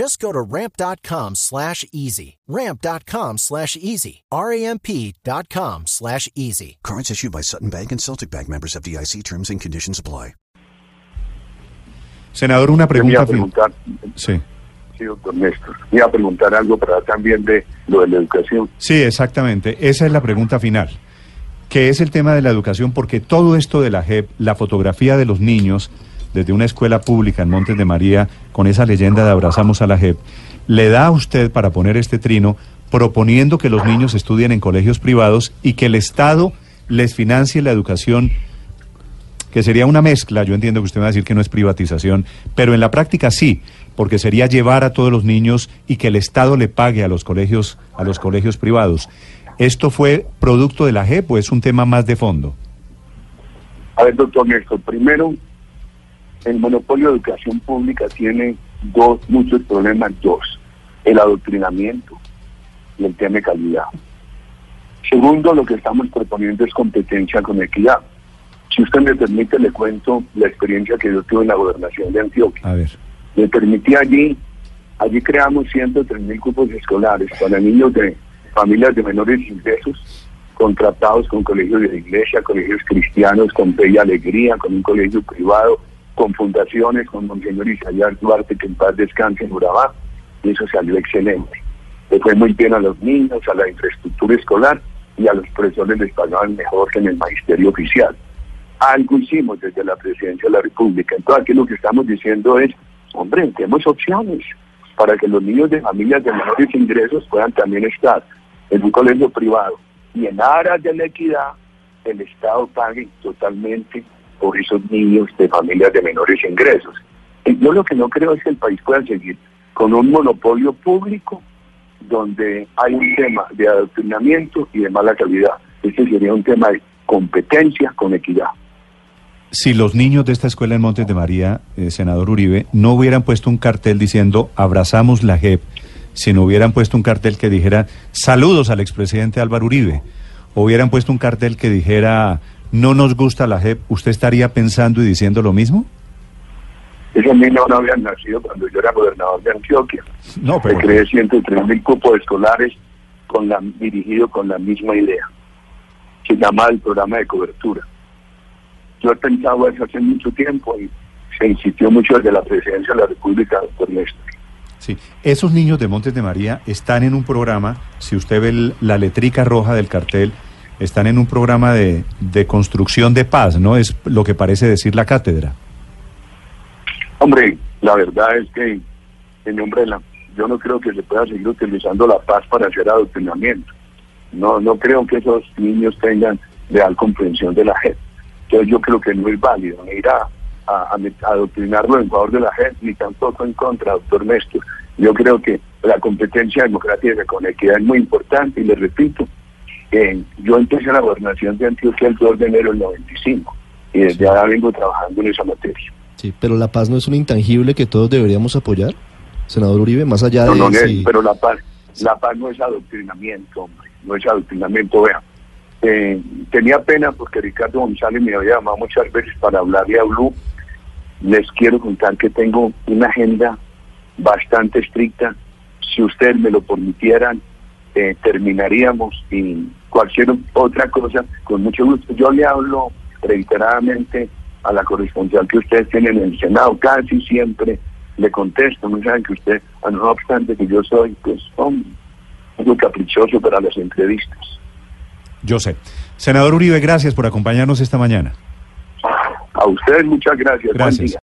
Just go to ramp.com slash easy. Ramp.com slash easy. R-A-M-P.com slash easy. Cards issued by Sutton Bank and Celtic Bank members of DIC terms and conditions apply. Senador, una me iba pregunta. a preguntar, Sí. sí, doctor Néstor, me iba a preguntar algo para también de lo de la educación. Sí, exactamente. Esa es la pregunta final. que es el tema de la educación? Porque todo esto de la JEP, la fotografía de los niños desde una escuela pública en Montes de María, con esa leyenda de abrazamos a la JEP, le da a usted para poner este trino proponiendo que los niños estudien en colegios privados y que el Estado les financie la educación que sería una mezcla, yo entiendo que usted va a decir que no es privatización, pero en la práctica sí, porque sería llevar a todos los niños y que el Estado le pague a los colegios, a los colegios privados. ¿Esto fue producto de la JEP o es un tema más de fondo? A ver, doctor Néstor, primero, el monopolio de educación pública tiene dos, muchos problemas, dos, el adoctrinamiento y el tema de calidad. Segundo, lo que estamos proponiendo es competencia con equidad. Si usted me permite, le cuento la experiencia que yo tuve en la gobernación de Antioquia. A ver. Le permití allí, allí creamos 103 mil cupos escolares para niños de familias de menores ingresos, contratados con colegios de la iglesia, colegios cristianos, con y Alegría, con un colegio privado, con fundaciones, con Monseñor Isaías Duarte, que en paz descanse en Urabá, y eso salió excelente. Le fue muy bien a los niños, a la infraestructura escolar, y a los profesores les pagaban mejor que en el magisterio oficial. Algo hicimos desde la presidencia de la República. Entonces aquí lo que estamos diciendo es, hombre, tenemos opciones para que los niños de familias de menores ingresos puedan también estar en un colegio privado. Y en aras de la equidad, el Estado pague totalmente por esos niños de familias de menores ingresos. Yo lo que no creo es que el país pueda seguir con un monopolio público donde hay un tema de adoctrinamiento y de mala calidad. Este sería un tema de competencia con equidad. Si los niños de esta escuela en Montes de María, eh, senador Uribe, no hubieran puesto un cartel diciendo abrazamos la JEP, si no hubieran puesto un cartel que dijera saludos al expresidente Álvaro Uribe, o hubieran puesto un cartel que dijera no nos gusta la JEP, ¿usted estaría pensando y diciendo lo mismo? Esos niños no habían nacido cuando yo era gobernador de Antioquia. No, Se pero creé 103 mil cupos escolares con la, dirigido con la misma idea. Se llama el programa de cobertura. Yo he pensado eso hace mucho tiempo y se insistió mucho desde la presidencia de la República, doctor Néstor. sí, esos niños de Montes de María están en un programa, si usted ve el- la letrica roja del cartel, están en un programa de, de construcción de paz, ¿no? Es lo que parece decir la cátedra. Hombre, la verdad es que en nombre de la, yo no creo que se pueda seguir utilizando la paz para hacer adoctrinamiento. No, no creo que esos niños tengan real comprensión de la gente. Entonces yo creo que no es válido ir a, a- a adoctrinarlo en favor de la gente, ni tampoco en contra, doctor Néstor. Yo creo que la competencia democrática con equidad es muy importante y le repito, eh, yo empecé la gobernación de Antioquia el 2 de enero del 95 y desde ahora vengo trabajando en esa materia. Sí, pero la paz no es un intangible que todos deberíamos apoyar, senador Uribe, más allá No, de no, si- es- pero la paz, la paz no es adoctrinamiento, hombre, no es adoctrinamiento, vea. Eh, tenía pena porque Ricardo González me había llamado muchas veces para hablarle a Blue. Les quiero contar que tengo una agenda bastante estricta. Si ustedes me lo permitieran, eh, terminaríamos y cualquier otra cosa, con mucho gusto. Yo le hablo reiteradamente a la corresponsal que ustedes tienen en el Senado, casi siempre le contesto, no saben que usted, a no obstante que yo soy, pues, hombre, muy caprichoso para las entrevistas. Yo sé. Senador Uribe, gracias por acompañarnos esta mañana. A ustedes muchas gracias. Buen Gracias. día.